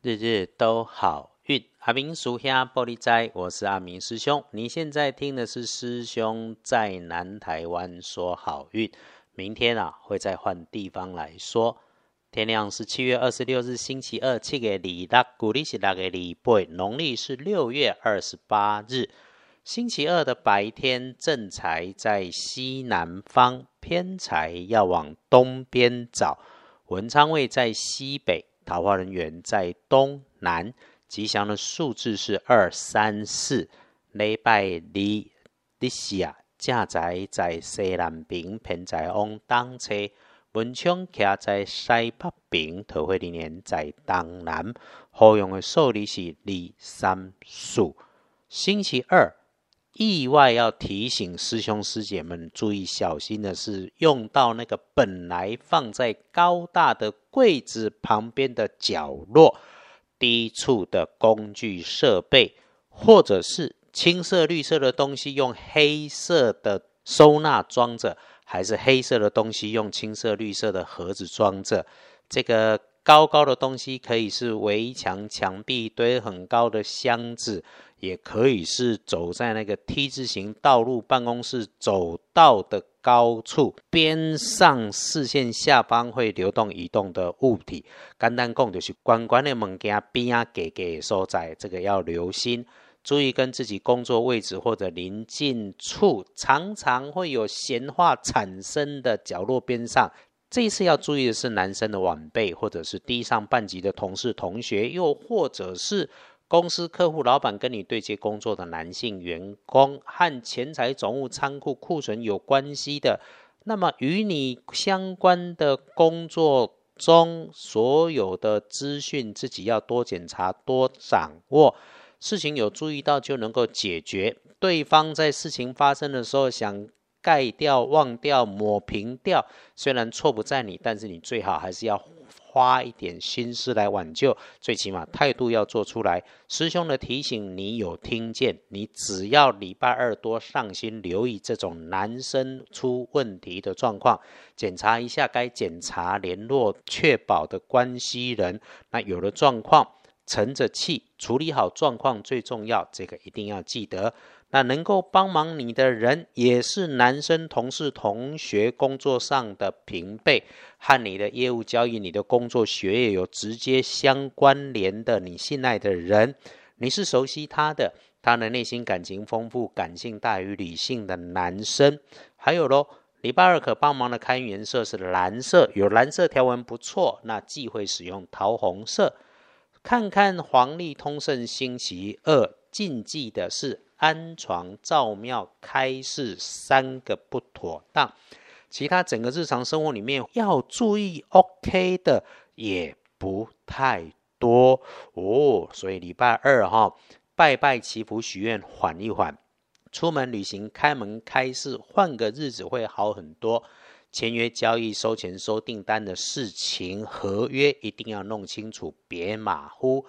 日日都好运，阿明属下玻璃斋，我是阿明师兄。你现在听的是师兄在南台湾说好运。明天啊，会再换地方来说。天亮是七月二十六日星期二，七月二六，古历是六月二八，农历是六月二十八日星期二的白天，正财在西南方，偏财要往东边找，文昌位在西北。桃花人员在东南，吉祥的数字是二三四。礼拜二，日时啊，正在在西南边，偏在往东车。文昌徛在西北边，桃花人员在东南。好用的数字是二三四。星期二。意外要提醒师兄师姐们注意小心的是，用到那个本来放在高大的柜子旁边的角落、低处的工具设备，或者是青色、绿色的东西用黑色的收纳装着，还是黑色的东西用青色、绿色的盒子装着，这个。高高的东西可以是围墙、墙壁堆很高的箱子，也可以是走在那个 T 字形道路、办公室走道的高处边上视线下方会流动移动的物体。简单讲就是关关的物件边啊给给所在，这个要留心，注意跟自己工作位置或者临近处常常会有闲话产生的角落边上。这一次要注意的是，男生的晚辈，或者是低上半级的同事、同学，又或者是公司客户、老板跟你对接工作的男性员工，和钱财、总务、仓库、库存有关系的，那么与你相关的工作中所有的资讯，自己要多检查、多掌握。事情有注意到就能够解决。对方在事情发生的时候想。盖掉、忘掉、抹平掉，虽然错不在你，但是你最好还是要花一点心思来挽救，最起码态度要做出来。师兄的提醒你有听见？你只要礼拜二多上心留意这种男生出问题的状况，检查一下该检查、联络、确保的关系人。那有了状况，沉着气处理好状况最重要，这个一定要记得。那能够帮忙你的人，也是男生、同事、同学、工作上的平辈，和你的业务交易、你的工作、学业有直接相关联的，你信赖的人，你是熟悉他的，他的内心感情丰富、感性大于理性的男生。还有喽，礼拜二可帮忙的开运色是蓝色，有蓝色条纹不错，那忌讳使用桃红色。看看黄历通胜星期二，禁忌的是。安床、造庙、开市三个不妥当，其他整个日常生活里面要注意 OK 的也不太多哦。所以礼拜二哈，拜拜祈福许愿，缓一缓，出门旅行、开门开市，换个日子会好很多。签约交易、收钱收订单的事情，合约一定要弄清楚，别马虎。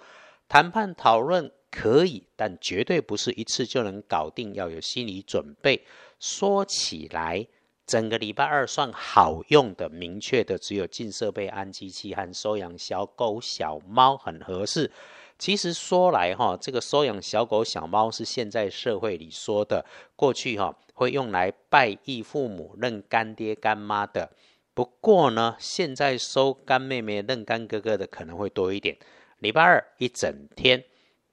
谈判讨论。可以，但绝对不是一次就能搞定，要有心理准备。说起来，整个礼拜二算好用的、明确的，只有进设备、安机器和收养小狗、小猫很合适。其实说来哈，这个收养小狗、小猫是现在社会里说的，过去哈会用来拜义父母、认干爹干妈的。不过呢，现在收干妹妹、认干哥哥的可能会多一点。礼拜二一整天。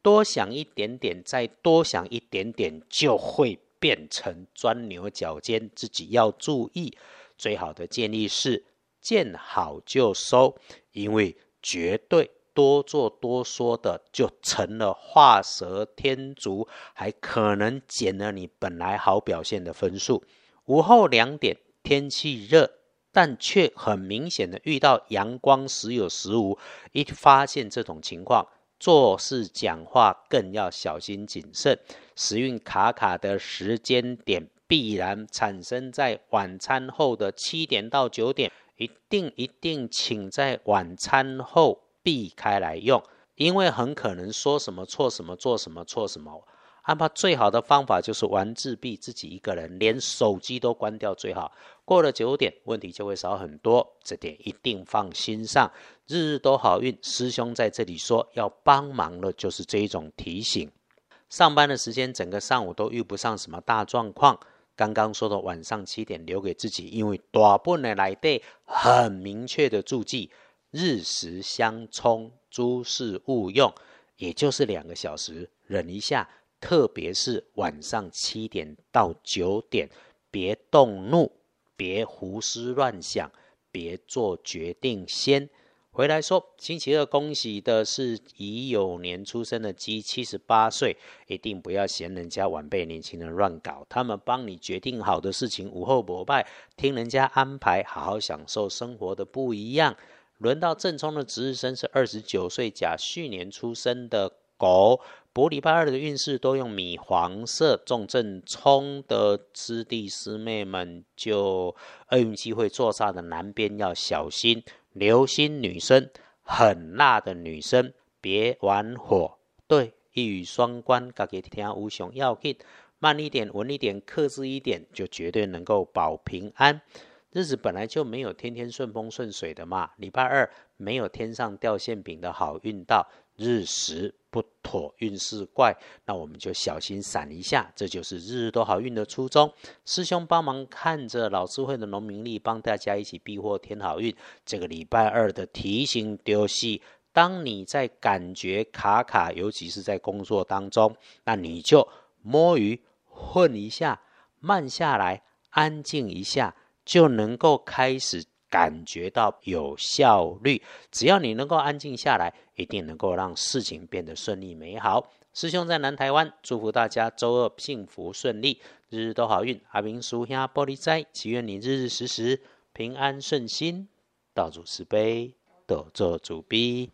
多想一点点，再多想一点点，就会变成钻牛角尖。自己要注意。最好的建议是见好就收，因为绝对多做多说的，就成了画蛇添足，还可能减了你本来好表现的分数。午后两点，天气热，但却很明显的遇到阳光时有时无。一发现这种情况。做事讲话更要小心谨慎，时运卡卡的时间点必然产生在晚餐后的七点到九点，一定一定请在晚餐后避开来用，因为很可能说什么错什么做什么错什么。安排最好的方法就是玩自闭，自己一个人，连手机都关掉最好。过了九点，问题就会少很多，这点一定放心上。日日都好运。师兄在这里说要帮忙的，就是这一种提醒。上班的时间，整个上午都遇不上什么大状况。刚刚说的晚上七点留给自己，因为大部分来对很明确的注记：日时相冲，诸事勿用，也就是两个小时，忍一下。特别是晚上七点到九点，别动怒，别胡思乱想，别做决定，先。回来说，星期二恭喜的是乙酉年出生的鸡，七十八岁，一定不要嫌人家晚辈年轻人乱搞，他们帮你决定好的事情，午后膜拜，听人家安排，好好享受生活的不一样。轮到正冲的值日生是二十九岁甲戌年出生的狗，博礼拜二的运势都用米黄色，重症冲的师弟师妹们就厄运机会坐煞的南边要小心。留心女生，很辣的女生，别玩火。对，一语双关，家己听无熊要紧，慢一点，稳一点，克制一点，就绝对能够保平安。日子本来就没有天天顺风顺水的嘛。礼拜二没有天上掉馅饼的好运到。日时不妥，运势怪，那我们就小心闪一下，这就是日日都好运的初衷。师兄帮忙看着老师会的农民历，帮大家一起避祸添好运。这个礼拜二的提醒丢戏，当你在感觉卡卡，尤其是在工作当中，那你就摸鱼混一下，慢下来，安静一下，就能够开始。感觉到有效率，只要你能够安静下来，一定能够让事情变得顺利美好。师兄在南台湾，祝福大家周二幸福顺利，日日都好运。阿明叔兄玻璃斋，祈愿你日日时时平安顺心，道主慈悲，得做主逼。